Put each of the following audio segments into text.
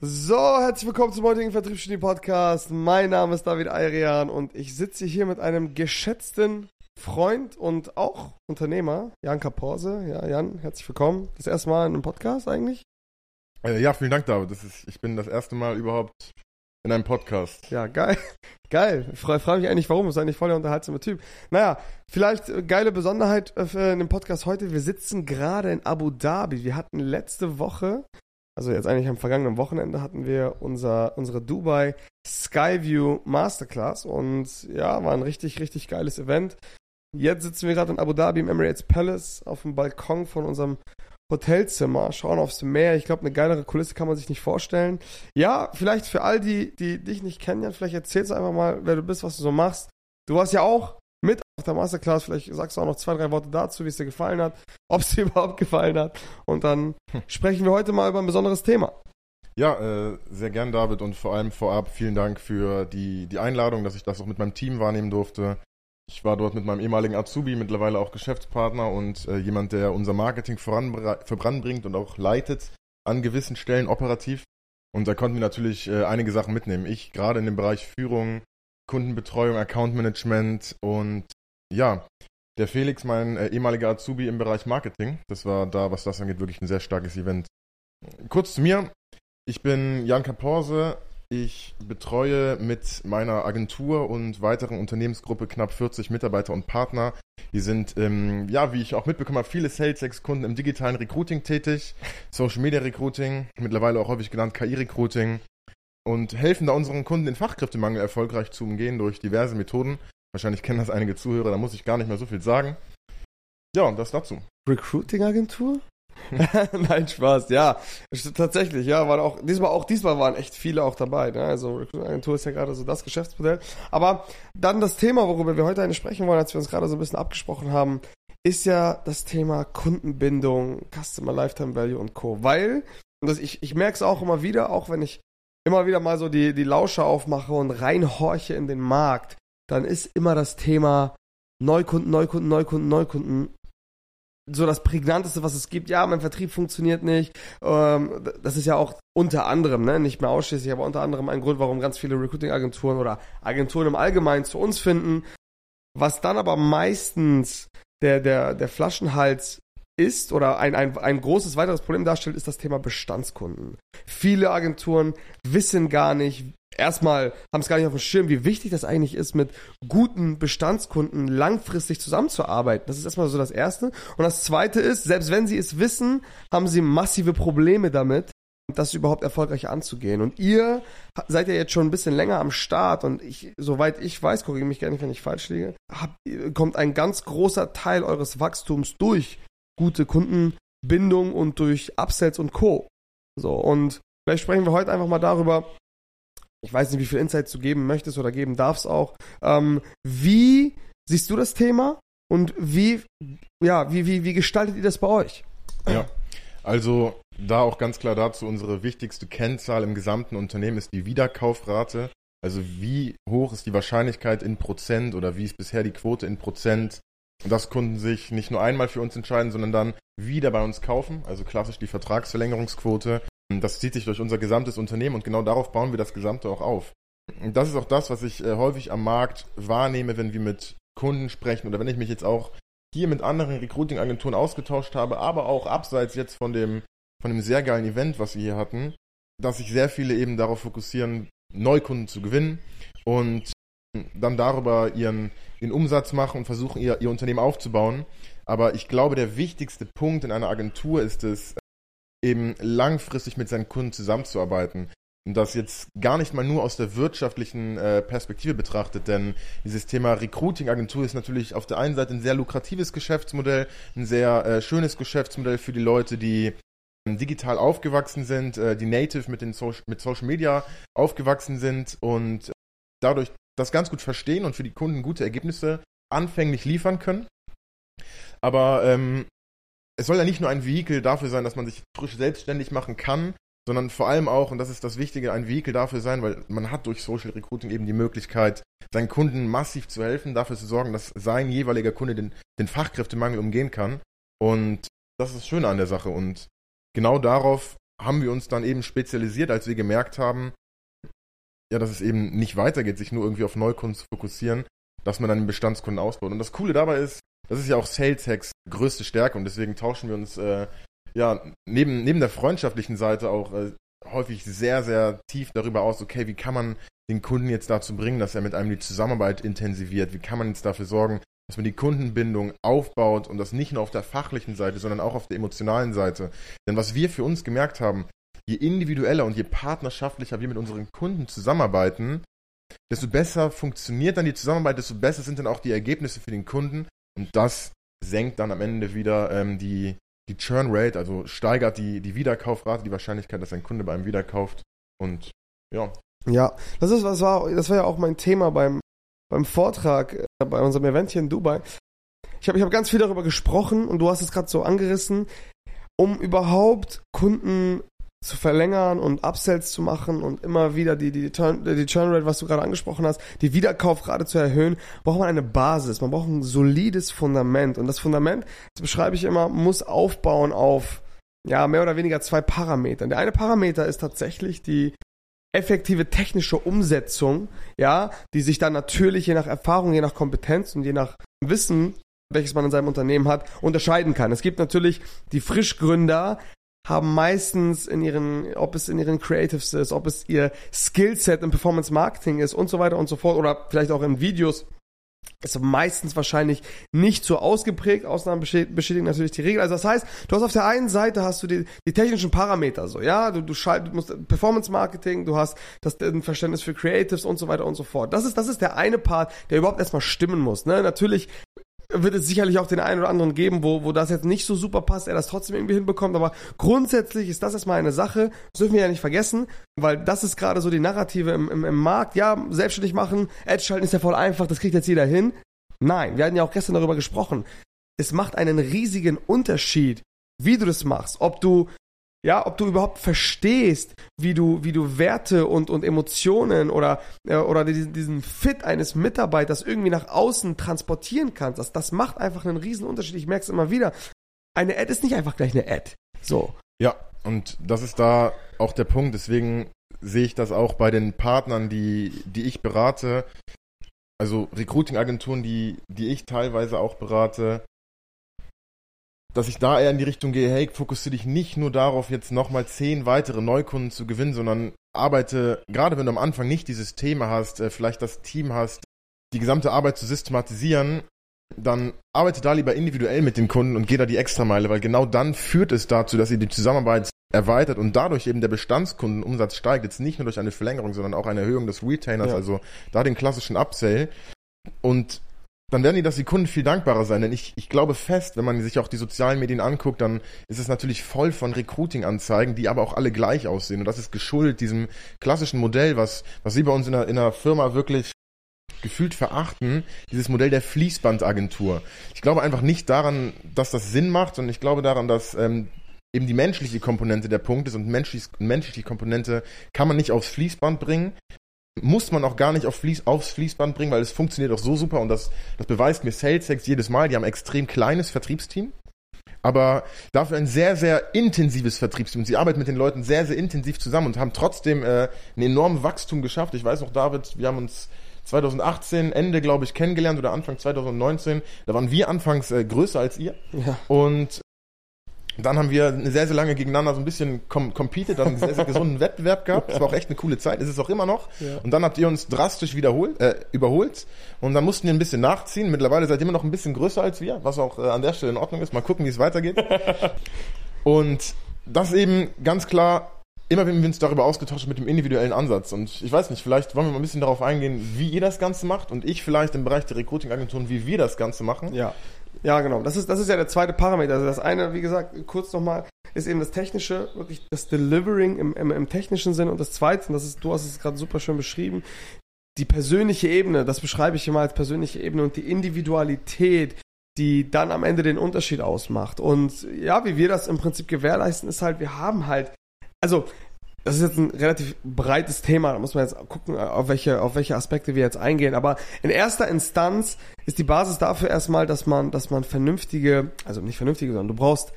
So, herzlich willkommen zum heutigen Vertriebsstudie Podcast. Mein Name ist David Ayrian und ich sitze hier mit einem geschätzten Freund und auch Unternehmer, Jan Kaporse. Ja, Jan, herzlich willkommen. Das erste Mal in einem Podcast eigentlich? Äh, ja, vielen Dank, David. Das ist, ich bin das erste Mal überhaupt in einem Podcast. Ja, geil. Geil. Ich frage freu mich eigentlich, warum. Das ist eigentlich voll der unterhaltsame Typ. Naja, vielleicht äh, geile Besonderheit äh, in dem Podcast heute. Wir sitzen gerade in Abu Dhabi. Wir hatten letzte Woche also jetzt eigentlich am vergangenen Wochenende hatten wir unser, unsere Dubai Skyview Masterclass und ja, war ein richtig, richtig geiles Event. Jetzt sitzen wir gerade in Abu Dhabi im Emirates Palace auf dem Balkon von unserem Hotelzimmer, schauen aufs Meer. Ich glaube, eine geilere Kulisse kann man sich nicht vorstellen. Ja, vielleicht für all die, die dich nicht kennen, vielleicht erzählst du einfach mal, wer du bist, was du so machst. Du warst ja auch auf der Masterclass. Vielleicht sagst du auch noch zwei, drei Worte dazu, wie es dir gefallen hat, ob es dir überhaupt gefallen hat. Und dann hm. sprechen wir heute mal über ein besonderes Thema. Ja, äh, sehr gern, David, und vor allem vorab vielen Dank für die, die Einladung, dass ich das auch mit meinem Team wahrnehmen durfte. Ich war dort mit meinem ehemaligen Azubi, mittlerweile auch Geschäftspartner und äh, jemand, der unser Marketing voranbringt und auch leitet an gewissen Stellen operativ. Und da konnten wir natürlich äh, einige Sachen mitnehmen. Ich gerade in dem Bereich Führung, Kundenbetreuung, Account Management und ja, der Felix, mein äh, ehemaliger Azubi im Bereich Marketing. Das war da, was das angeht, wirklich ein sehr starkes Event. Kurz zu mir. Ich bin Jan Kaporse. Ich betreue mit meiner Agentur und weiteren Unternehmensgruppe knapp 40 Mitarbeiter und Partner. Die sind, ähm, ja, wie ich auch mitbekommen habe, viele Sales-Ex-Kunden im digitalen Recruiting tätig, Social Media Recruiting, mittlerweile auch häufig genannt KI-Recruiting und helfen da unseren Kunden den Fachkräftemangel erfolgreich zu umgehen durch diverse Methoden. Wahrscheinlich kennen das einige Zuhörer, da muss ich gar nicht mehr so viel sagen. Ja, und das dazu. Recruiting-Agentur? Nein, Spaß, ja. Tatsächlich, ja, waren auch, diesmal auch, diesmal waren echt viele auch dabei, ne? Also Recruiting-Agentur ist ja gerade so das Geschäftsmodell. Aber dann das Thema, worüber wir heute eigentlich sprechen wollen, als wir uns gerade so ein bisschen abgesprochen haben, ist ja das Thema Kundenbindung, Customer Lifetime Value und Co. Weil, und das, ich, ich merke es auch immer wieder, auch wenn ich immer wieder mal so die, die Lauscher aufmache und reinhorche in den Markt, dann ist immer das Thema Neukunden, Neukunden, Neukunden, Neukunden so das prägnanteste, was es gibt. Ja, mein Vertrieb funktioniert nicht. Ähm, das ist ja auch unter anderem, ne, nicht mehr ausschließlich, aber unter anderem ein Grund, warum ganz viele Recruiting-Agenturen oder Agenturen im Allgemeinen zu uns finden. Was dann aber meistens der, der, der Flaschenhals ist oder ein, ein, ein großes weiteres Problem darstellt, ist das Thema Bestandskunden. Viele Agenturen wissen gar nicht, erstmal haben es gar nicht auf dem Schirm, wie wichtig das eigentlich ist, mit guten Bestandskunden langfristig zusammenzuarbeiten. Das ist erstmal so das Erste. Und das Zweite ist, selbst wenn sie es wissen, haben sie massive Probleme damit, das überhaupt erfolgreich anzugehen. Und ihr seid ja jetzt schon ein bisschen länger am Start und ich, soweit ich weiß, korrigiere mich gerne, wenn ich falsch liege, habt, kommt ein ganz großer Teil eures Wachstums durch gute Kundenbindung und durch Upsells und Co. So, und vielleicht sprechen wir heute einfach mal darüber, ich weiß nicht, wie viel Insights du geben möchtest oder geben darfst auch. Ähm, wie siehst du das Thema und wie, ja, wie, wie, wie gestaltet ihr das bei euch? Ja, also da auch ganz klar dazu, unsere wichtigste Kennzahl im gesamten Unternehmen ist die Wiederkaufrate. Also wie hoch ist die Wahrscheinlichkeit in Prozent oder wie ist bisher die Quote in Prozent, dass Kunden sich nicht nur einmal für uns entscheiden, sondern dann wieder bei uns kaufen. Also klassisch die Vertragsverlängerungsquote. Das zieht sich durch unser gesamtes Unternehmen und genau darauf bauen wir das Gesamte auch auf. Und das ist auch das, was ich äh, häufig am Markt wahrnehme, wenn wir mit Kunden sprechen oder wenn ich mich jetzt auch hier mit anderen Recruiting-Agenturen ausgetauscht habe, aber auch abseits jetzt von dem, von dem sehr geilen Event, was wir hier hatten, dass sich sehr viele eben darauf fokussieren, Neukunden zu gewinnen und dann darüber ihren, ihren Umsatz machen und versuchen, ihr, ihr Unternehmen aufzubauen. Aber ich glaube, der wichtigste Punkt in einer Agentur ist es, eben langfristig mit seinen Kunden zusammenzuarbeiten. Und das jetzt gar nicht mal nur aus der wirtschaftlichen äh, Perspektive betrachtet, denn dieses Thema Recruiting-Agentur ist natürlich auf der einen Seite ein sehr lukratives Geschäftsmodell, ein sehr äh, schönes Geschäftsmodell für die Leute, die ähm, digital aufgewachsen sind, äh, die native mit, den so mit Social Media aufgewachsen sind und dadurch das ganz gut verstehen und für die Kunden gute Ergebnisse anfänglich liefern können. Aber ähm, es soll ja nicht nur ein Vehikel dafür sein, dass man sich frisch selbstständig machen kann, sondern vor allem auch, und das ist das Wichtige, ein Vehikel dafür sein, weil man hat durch Social Recruiting eben die Möglichkeit, seinen Kunden massiv zu helfen, dafür zu sorgen, dass sein jeweiliger Kunde den, den Fachkräftemangel umgehen kann. Und das ist das Schöne an der Sache. Und genau darauf haben wir uns dann eben spezialisiert, als wir gemerkt haben, ja, dass es eben nicht weitergeht, sich nur irgendwie auf Neukunden zu fokussieren, dass man dann den Bestandskunden ausbaut. Und das Coole dabei ist, das ist ja auch Sales Hacks größte Stärke und deswegen tauschen wir uns äh, ja neben, neben der freundschaftlichen Seite auch äh, häufig sehr, sehr tief darüber aus, okay, wie kann man den Kunden jetzt dazu bringen, dass er mit einem die Zusammenarbeit intensiviert? Wie kann man jetzt dafür sorgen, dass man die Kundenbindung aufbaut und das nicht nur auf der fachlichen Seite, sondern auch auf der emotionalen Seite? Denn was wir für uns gemerkt haben, je individueller und je partnerschaftlicher wir mit unseren Kunden zusammenarbeiten, desto besser funktioniert dann die Zusammenarbeit, desto besser sind dann auch die Ergebnisse für den Kunden und das senkt dann am Ende wieder ähm, die, die Churn Rate, also steigert die, die Wiederkaufrate, die Wahrscheinlichkeit, dass ein Kunde bei einem wiederkauft und ja. Ja, das ist was war, das war ja auch mein Thema beim, beim Vortrag äh, bei unserem Event hier in Dubai. Ich habe ich hab ganz viel darüber gesprochen und du hast es gerade so angerissen, um überhaupt Kunden zu verlängern und Upsells zu machen und immer wieder die, die, Turn, die Churn was du gerade angesprochen hast, die Wiederkaufrate zu erhöhen, braucht man eine Basis. Man braucht ein solides Fundament. Und das Fundament, das beschreibe ich immer, muss aufbauen auf, ja, mehr oder weniger zwei Parametern. Der eine Parameter ist tatsächlich die effektive technische Umsetzung, ja, die sich dann natürlich je nach Erfahrung, je nach Kompetenz und je nach Wissen welches man in seinem Unternehmen hat, unterscheiden kann. Es gibt natürlich die Frischgründer, haben meistens in ihren, ob es in ihren Creatives ist, ob es ihr Skillset im Performance Marketing ist und so weiter und so fort oder vielleicht auch in Videos, ist meistens wahrscheinlich nicht so ausgeprägt. Ausnahmen bestätigen natürlich die Regel. Also das heißt, du hast auf der einen Seite hast du die, die technischen Parameter so, ja, du, du, schalt, du musst Performance Marketing, du hast das ein Verständnis für Creatives und so weiter und so fort. Das ist das ist der eine Part, der überhaupt erstmal stimmen muss. Ne? Natürlich wird es sicherlich auch den einen oder anderen geben, wo, wo das jetzt nicht so super passt, er das trotzdem irgendwie hinbekommt. Aber grundsätzlich ist das erstmal eine Sache, das dürfen wir ja nicht vergessen, weil das ist gerade so die Narrative im, im, im Markt. Ja, selbstständig machen, Edge schalten ist ja voll einfach, das kriegt jetzt jeder hin. Nein, wir hatten ja auch gestern darüber gesprochen. Es macht einen riesigen Unterschied, wie du das machst. Ob du ja, ob du überhaupt verstehst, wie du, wie du Werte und, und Emotionen oder, äh, oder diesen, diesen Fit eines Mitarbeiters irgendwie nach außen transportieren kannst. Das, das macht einfach einen riesen Unterschied. Ich merke es immer wieder. Eine Ad ist nicht einfach gleich eine Ad. So. Ja, und das ist da auch der Punkt. Deswegen sehe ich das auch bei den Partnern, die, die ich berate. Also Recruiting-Agenturen, die, die ich teilweise auch berate, dass ich da eher in die Richtung gehe, hey, fokussiere dich nicht nur darauf, jetzt nochmal zehn weitere Neukunden zu gewinnen, sondern arbeite, gerade wenn du am Anfang nicht dieses Thema hast, äh, vielleicht das Team hast, die gesamte Arbeit zu systematisieren, dann arbeite da lieber individuell mit dem Kunden und geh da die Extrameile, weil genau dann führt es dazu, dass ihr die Zusammenarbeit erweitert und dadurch eben der Bestandskundenumsatz steigt, jetzt nicht nur durch eine Verlängerung, sondern auch eine Erhöhung des Retainers, ja. also da den klassischen Upsell. Und dann werden die, dass die Kunden viel dankbarer sein. Denn ich, ich glaube fest, wenn man sich auch die sozialen Medien anguckt, dann ist es natürlich voll von Recruiting-Anzeigen, die aber auch alle gleich aussehen. Und das ist geschuldet diesem klassischen Modell, was, was Sie bei uns in der, in der Firma wirklich gefühlt verachten, dieses Modell der Fließbandagentur. Ich glaube einfach nicht daran, dass das Sinn macht, sondern ich glaube daran, dass ähm, eben die menschliche Komponente der Punkt ist und menschlich, menschliche Komponente kann man nicht aufs Fließband bringen muss man auch gar nicht auf Fließ, aufs Fließband bringen, weil es funktioniert auch so super und das, das beweist mir SalesX jedes Mal. Die haben ein extrem kleines Vertriebsteam, aber dafür ein sehr, sehr intensives Vertriebsteam. Sie arbeiten mit den Leuten sehr, sehr intensiv zusammen und haben trotzdem äh, ein enormes Wachstum geschafft. Ich weiß noch, David, wir haben uns 2018 Ende, glaube ich, kennengelernt oder Anfang 2019. Da waren wir anfangs äh, größer als ihr. Ja. Und dann haben wir sehr, sehr lange gegeneinander so ein bisschen com competed, dann einen sehr, sehr gesunden Wettbewerb gehabt. Das war auch echt eine coole Zeit, ist es auch immer noch. Ja. Und dann habt ihr uns drastisch wiederholt, äh, überholt und dann mussten wir ein bisschen nachziehen. Mittlerweile seid ihr immer noch ein bisschen größer als wir, was auch äh, an der Stelle in Ordnung ist. Mal gucken, wie es weitergeht. und das eben ganz klar immer wenn wir uns darüber ausgetauscht mit dem individuellen Ansatz. Und ich weiß nicht, vielleicht wollen wir mal ein bisschen darauf eingehen, wie ihr das Ganze macht und ich vielleicht im Bereich der Recruiting-Agenturen, wie wir das Ganze machen. Ja. Ja, genau. Das ist, das ist ja der zweite Parameter. Also das eine, wie gesagt, kurz nochmal, ist eben das Technische, wirklich das Delivering im, im, im technischen Sinn. Und das zweite, und das ist, du hast es gerade super schön beschrieben, die persönliche Ebene, das beschreibe ich immer als persönliche Ebene und die Individualität, die dann am Ende den Unterschied ausmacht. Und ja, wie wir das im Prinzip gewährleisten, ist halt, wir haben halt, also das ist jetzt ein relativ breites Thema, da muss man jetzt gucken, auf welche, auf welche Aspekte wir jetzt eingehen. Aber in erster Instanz ist die Basis dafür erstmal, dass man, dass man vernünftige, also nicht vernünftige, sondern du brauchst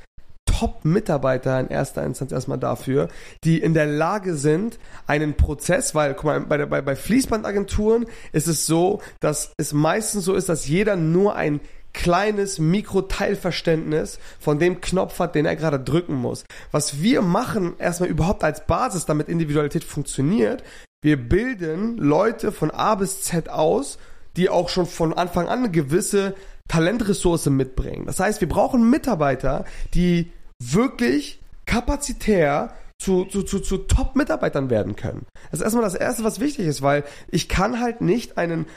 Top-Mitarbeiter in erster Instanz erstmal dafür, die in der Lage sind, einen Prozess, weil, guck mal, bei, bei, bei Fließbandagenturen ist es so, dass es meistens so ist, dass jeder nur ein kleines Mikroteilverständnis von dem Knopf hat, den er gerade drücken muss. Was wir machen, erstmal überhaupt als Basis, damit Individualität funktioniert, wir bilden Leute von A bis Z aus, die auch schon von Anfang an eine gewisse Talentressource mitbringen. Das heißt, wir brauchen Mitarbeiter, die wirklich kapazitär zu, zu, zu, zu Top-Mitarbeitern werden können. Das ist erstmal das Erste, was wichtig ist, weil ich kann halt nicht einen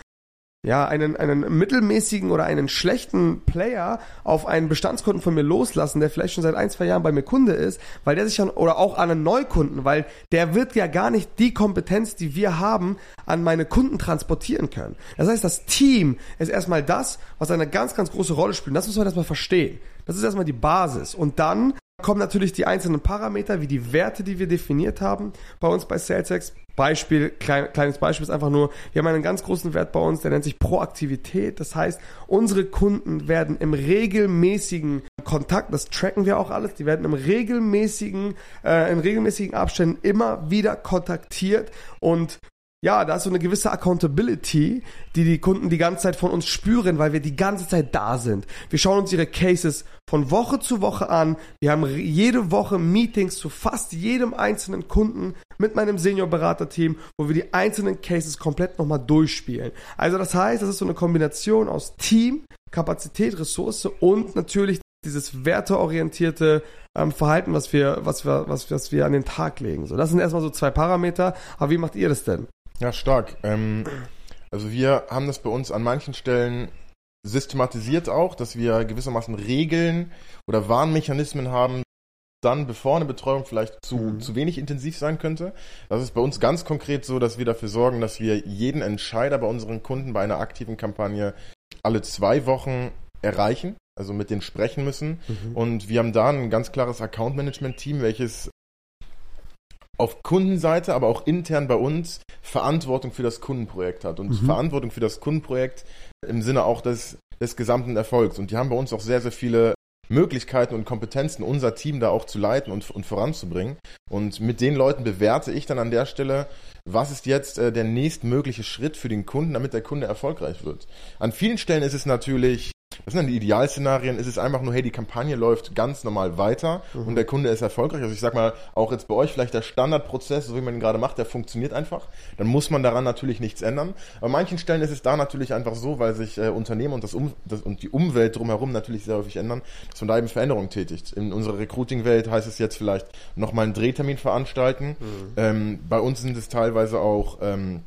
ja, einen, einen mittelmäßigen oder einen schlechten Player auf einen Bestandskunden von mir loslassen, der vielleicht schon seit ein, zwei Jahren bei mir Kunde ist, weil der sich dann, oder auch an einen Neukunden, weil der wird ja gar nicht die Kompetenz, die wir haben, an meine Kunden transportieren können. Das heißt, das Team ist erstmal das, was eine ganz, ganz große Rolle spielt. Das muss man erstmal verstehen. Das ist erstmal die Basis. Und dann kommen natürlich die einzelnen Parameter, wie die Werte, die wir definiert haben bei uns bei SalesX. Beispiel, klein, kleines Beispiel ist einfach nur, wir haben einen ganz großen Wert bei uns, der nennt sich Proaktivität. Das heißt, unsere Kunden werden im regelmäßigen Kontakt, das tracken wir auch alles, die werden im regelmäßigen, äh, in regelmäßigen Abständen immer wieder kontaktiert und ja, da ist so eine gewisse Accountability, die die Kunden die ganze Zeit von uns spüren, weil wir die ganze Zeit da sind. Wir schauen uns ihre Cases von Woche zu Woche an. Wir haben jede Woche Meetings zu fast jedem einzelnen Kunden mit meinem Senior-Berater-Team, wo wir die einzelnen Cases komplett nochmal durchspielen. Also das heißt, das ist so eine Kombination aus Team, Kapazität, Ressource und natürlich dieses werteorientierte ähm, Verhalten, was wir, was wir, was, was wir an den Tag legen. So, das sind erstmal so zwei Parameter. Aber wie macht ihr das denn? Ja, stark. Ähm, also wir haben das bei uns an manchen Stellen systematisiert auch, dass wir gewissermaßen Regeln oder Warnmechanismen haben, dann, bevor eine Betreuung vielleicht zu, mhm. zu wenig intensiv sein könnte. Das ist bei uns ganz konkret so, dass wir dafür sorgen, dass wir jeden Entscheider bei unseren Kunden bei einer aktiven Kampagne alle zwei Wochen erreichen, also mit denen sprechen müssen. Mhm. Und wir haben da ein ganz klares Account-Management-Team, welches auf Kundenseite, aber auch intern bei uns Verantwortung für das Kundenprojekt hat und mhm. Verantwortung für das Kundenprojekt im Sinne auch des, des gesamten Erfolgs. Und die haben bei uns auch sehr, sehr viele Möglichkeiten und Kompetenzen, unser Team da auch zu leiten und, und voranzubringen. Und mit den Leuten bewerte ich dann an der Stelle, was ist jetzt äh, der nächstmögliche Schritt für den Kunden, damit der Kunde erfolgreich wird. An vielen Stellen ist es natürlich das sind dann die Idealszenarien. Es ist einfach nur, hey, die Kampagne läuft ganz normal weiter mhm. und der Kunde ist erfolgreich. Also ich sag mal, auch jetzt bei euch vielleicht der Standardprozess, so wie man ihn gerade macht, der funktioniert einfach. Dann muss man daran natürlich nichts ändern. Aber an manchen Stellen ist es da natürlich einfach so, weil sich äh, Unternehmen und, das, um, das und die Umwelt drumherum natürlich sehr häufig ändern, dass man da eben Veränderungen tätigt. In unserer Recruiting-Welt heißt es jetzt vielleicht nochmal einen Drehtermin veranstalten. Mhm. Ähm, bei uns sind es teilweise auch ähm,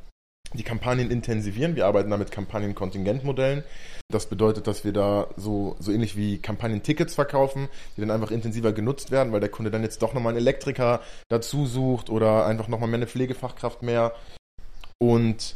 die Kampagnen intensivieren. Wir arbeiten da mit Kampagnen-Kontingentmodellen. Das bedeutet, dass wir da so, so ähnlich wie Kampagnentickets verkaufen, die dann einfach intensiver genutzt werden, weil der Kunde dann jetzt doch nochmal einen Elektriker dazu sucht oder einfach nochmal mehr eine Pflegefachkraft mehr. Und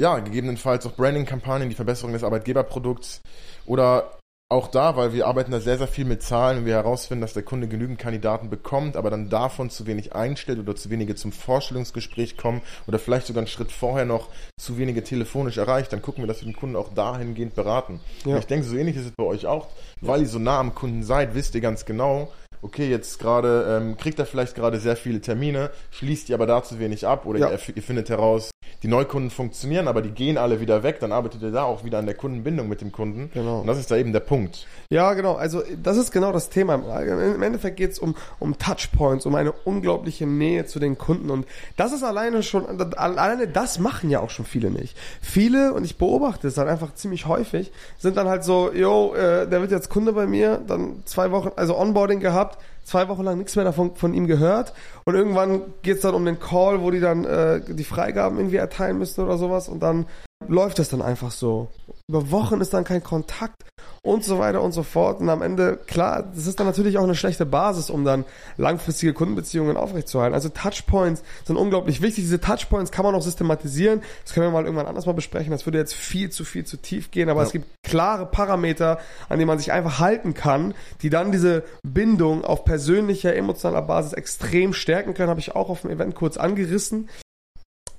ja, gegebenenfalls auch Branding-Kampagnen, die Verbesserung des Arbeitgeberprodukts oder auch da, weil wir arbeiten da sehr, sehr viel mit Zahlen und wir herausfinden, dass der Kunde genügend Kandidaten bekommt, aber dann davon zu wenig einstellt oder zu wenige zum Vorstellungsgespräch kommen oder vielleicht sogar einen Schritt vorher noch zu wenige telefonisch erreicht, dann gucken wir, dass wir den Kunden auch dahingehend beraten. Ja. ich denke, so ähnlich ist es bei euch auch. Weil ihr so nah am Kunden seid, wisst ihr ganz genau, okay, jetzt gerade ähm, kriegt er vielleicht gerade sehr viele Termine, schließt die aber da zu wenig ab oder ja. ihr, ihr, findet heraus, die Neukunden funktionieren, aber die gehen alle wieder weg, dann arbeitet ihr da auch wieder an der Kundenbindung mit dem Kunden. Genau. Und das ist da eben der Punkt. Ja, genau. Also das ist genau das Thema. Im Endeffekt geht es um, um Touchpoints, um eine unglaubliche Nähe zu den Kunden. Und das ist alleine schon, alleine das machen ja auch schon viele nicht. Viele, und ich beobachte es dann einfach ziemlich häufig, sind dann halt so, yo, äh, der wird jetzt Kunde bei mir, dann zwei Wochen, also Onboarding gehabt, zwei Wochen lang nichts mehr davon von ihm gehört. Und irgendwann geht es dann um den Call, wo die dann äh, die Freigaben irgendwie erteilen müssen oder sowas. Und dann läuft das dann einfach so. Über Wochen ist dann kein Kontakt und so weiter und so fort. Und am Ende, klar, das ist dann natürlich auch eine schlechte Basis, um dann langfristige Kundenbeziehungen aufrechtzuerhalten. Also Touchpoints sind unglaublich wichtig. Diese Touchpoints kann man auch systematisieren. Das können wir mal irgendwann anders mal besprechen. Das würde jetzt viel zu viel zu tief gehen, aber ja. es gibt klare Parameter, an denen man sich einfach halten kann, die dann diese Bindung auf persönlicher, emotionaler Basis extrem stärken können. Habe ich auch auf dem Event kurz angerissen.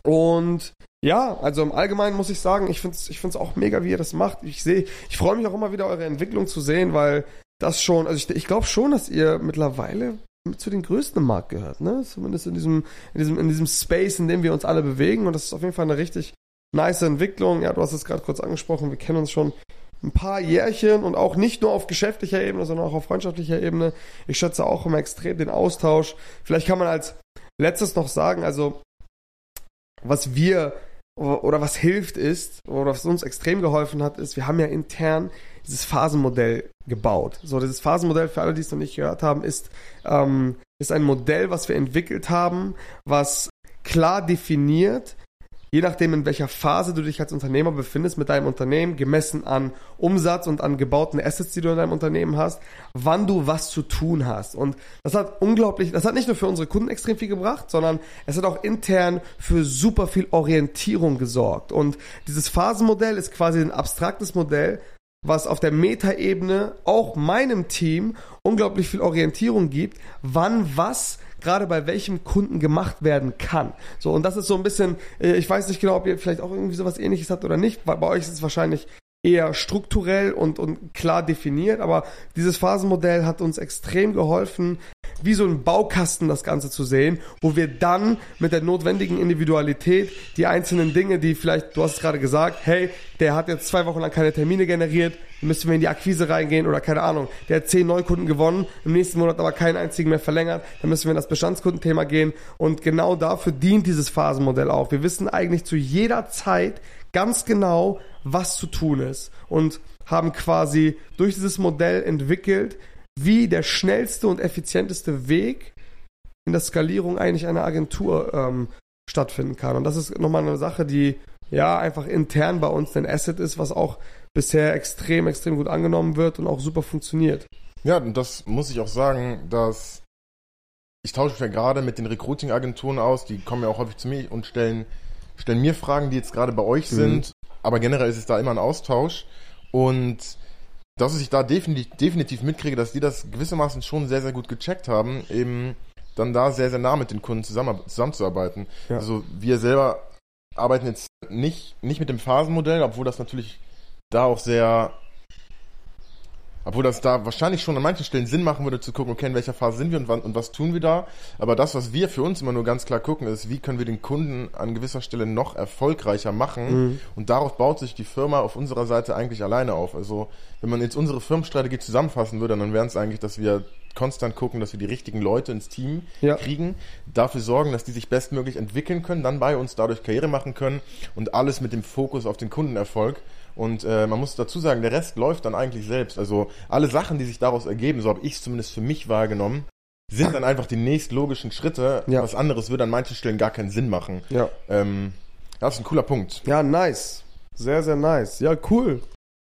Und ja, also im Allgemeinen muss ich sagen, ich finde es ich find's auch mega, wie ihr das macht. Ich sehe, ich freue mich auch immer wieder, eure Entwicklung zu sehen, weil das schon, also ich, ich glaube schon, dass ihr mittlerweile zu den größten im Markt gehört, ne? Zumindest in diesem, in diesem, in diesem Space, in dem wir uns alle bewegen. Und das ist auf jeden Fall eine richtig nice Entwicklung. Ja, du hast es gerade kurz angesprochen, wir kennen uns schon ein paar Jährchen und auch nicht nur auf geschäftlicher Ebene, sondern auch auf freundschaftlicher Ebene. Ich schätze auch immer extrem den Austausch. Vielleicht kann man als letztes noch sagen, also was wir oder was hilft ist, oder was uns extrem geholfen hat, ist, wir haben ja intern dieses Phasenmodell gebaut. So, dieses Phasenmodell, für alle, die es noch nicht gehört haben, ist, ähm, ist ein Modell, was wir entwickelt haben, was klar definiert, je nachdem, in welcher Phase du dich als Unternehmer befindest mit deinem Unternehmen, gemessen an Umsatz und an gebauten Assets, die du in deinem Unternehmen hast, wann du was zu tun hast. Und das hat unglaublich, das hat nicht nur für unsere Kunden extrem viel gebracht, sondern es hat auch intern für super viel Orientierung gesorgt. Und dieses Phasenmodell ist quasi ein abstraktes Modell, was auf der Metaebene auch meinem Team unglaublich viel Orientierung gibt, wann was gerade bei welchem Kunden gemacht werden kann. So, und das ist so ein bisschen, äh, ich weiß nicht genau, ob ihr vielleicht auch irgendwie sowas ähnliches habt oder nicht. Bei, bei euch ist es wahrscheinlich eher strukturell und, und klar definiert, aber dieses Phasenmodell hat uns extrem geholfen, wie so ein Baukasten das Ganze zu sehen, wo wir dann mit der notwendigen Individualität die einzelnen Dinge, die vielleicht, du hast es gerade gesagt, hey, der hat jetzt zwei Wochen lang keine Termine generiert, müssen wir in die Akquise reingehen oder keine Ahnung, der hat zehn Neukunden gewonnen, im nächsten Monat aber keinen einzigen mehr verlängert, dann müssen wir in das Bestandskundenthema gehen und genau dafür dient dieses Phasenmodell auch. Wir wissen eigentlich zu jeder Zeit ganz genau, was zu tun ist und haben quasi durch dieses Modell entwickelt, wie der schnellste und effizienteste Weg in der Skalierung eigentlich einer Agentur ähm, stattfinden kann. Und das ist nochmal eine Sache, die ja einfach intern bei uns ein Asset ist, was auch bisher extrem, extrem gut angenommen wird und auch super funktioniert. Ja, und das muss ich auch sagen, dass ich tausche mich ja gerade mit den Recruiting-Agenturen aus, die kommen ja auch häufig zu mir und stellen, stellen mir Fragen, die jetzt gerade bei euch mhm. sind. Aber generell ist es da immer ein Austausch. Und dass ich da definitiv, definitiv mitkriege, dass die das gewissermaßen schon sehr, sehr gut gecheckt haben, eben dann da sehr, sehr nah mit den Kunden zusammen, zusammenzuarbeiten. Ja. Also wir selber arbeiten jetzt nicht, nicht mit dem Phasenmodell, obwohl das natürlich da auch sehr obwohl das da wahrscheinlich schon an manchen Stellen Sinn machen würde, zu gucken, okay, in welcher Phase sind wir und, wann, und was tun wir da. Aber das, was wir für uns immer nur ganz klar gucken, ist, wie können wir den Kunden an gewisser Stelle noch erfolgreicher machen. Mhm. Und darauf baut sich die Firma auf unserer Seite eigentlich alleine auf. Also, wenn man jetzt unsere Firmenstrategie zusammenfassen würde, dann wären es eigentlich, dass wir konstant gucken, dass wir die richtigen Leute ins Team ja. kriegen, dafür sorgen, dass die sich bestmöglich entwickeln können, dann bei uns dadurch Karriere machen können und alles mit dem Fokus auf den Kundenerfolg. Und äh, man muss dazu sagen, der Rest läuft dann eigentlich selbst. Also alle Sachen, die sich daraus ergeben, so habe ich es zumindest für mich wahrgenommen, sind dann einfach die nächstlogischen Schritte. Ja. Was anderes würde an manchen Stellen gar keinen Sinn machen. Ja. Ähm, das ist ein cooler Punkt. Ja, nice. Sehr, sehr nice. Ja, cool.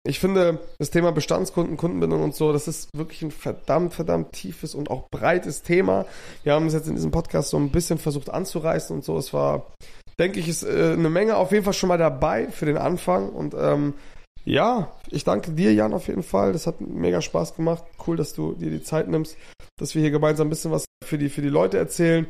Ich finde, das Thema Bestandskunden, Kundenbindung und so, das ist wirklich ein verdammt, verdammt tiefes und auch breites Thema. Wir haben es jetzt in diesem Podcast so ein bisschen versucht anzureißen und so. Es war denke ich, ist äh, eine Menge auf jeden Fall schon mal dabei für den Anfang. Und ähm, ja, ich danke dir, Jan, auf jeden Fall. Das hat mega Spaß gemacht. Cool, dass du dir die Zeit nimmst, dass wir hier gemeinsam ein bisschen was für die, für die Leute erzählen.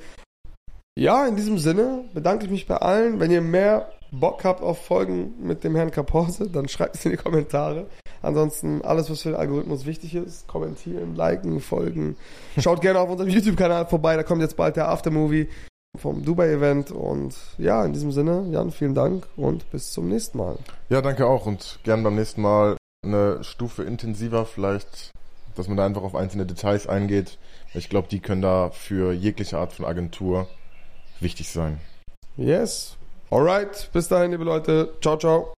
Ja, in diesem Sinne bedanke ich mich bei allen. Wenn ihr mehr Bock habt auf Folgen mit dem Herrn Kaporse, dann schreibt es in die Kommentare. Ansonsten alles, was für den Algorithmus wichtig ist, kommentieren, liken, folgen. Schaut gerne auf unserem YouTube-Kanal vorbei, da kommt jetzt bald der Aftermovie vom Dubai-Event. Und ja, in diesem Sinne, Jan, vielen Dank und bis zum nächsten Mal. Ja, danke auch und gern beim nächsten Mal eine Stufe intensiver vielleicht, dass man da einfach auf einzelne Details eingeht. Ich glaube, die können da für jegliche Art von Agentur wichtig sein. Yes. Alright. Bis dahin, liebe Leute. Ciao, ciao.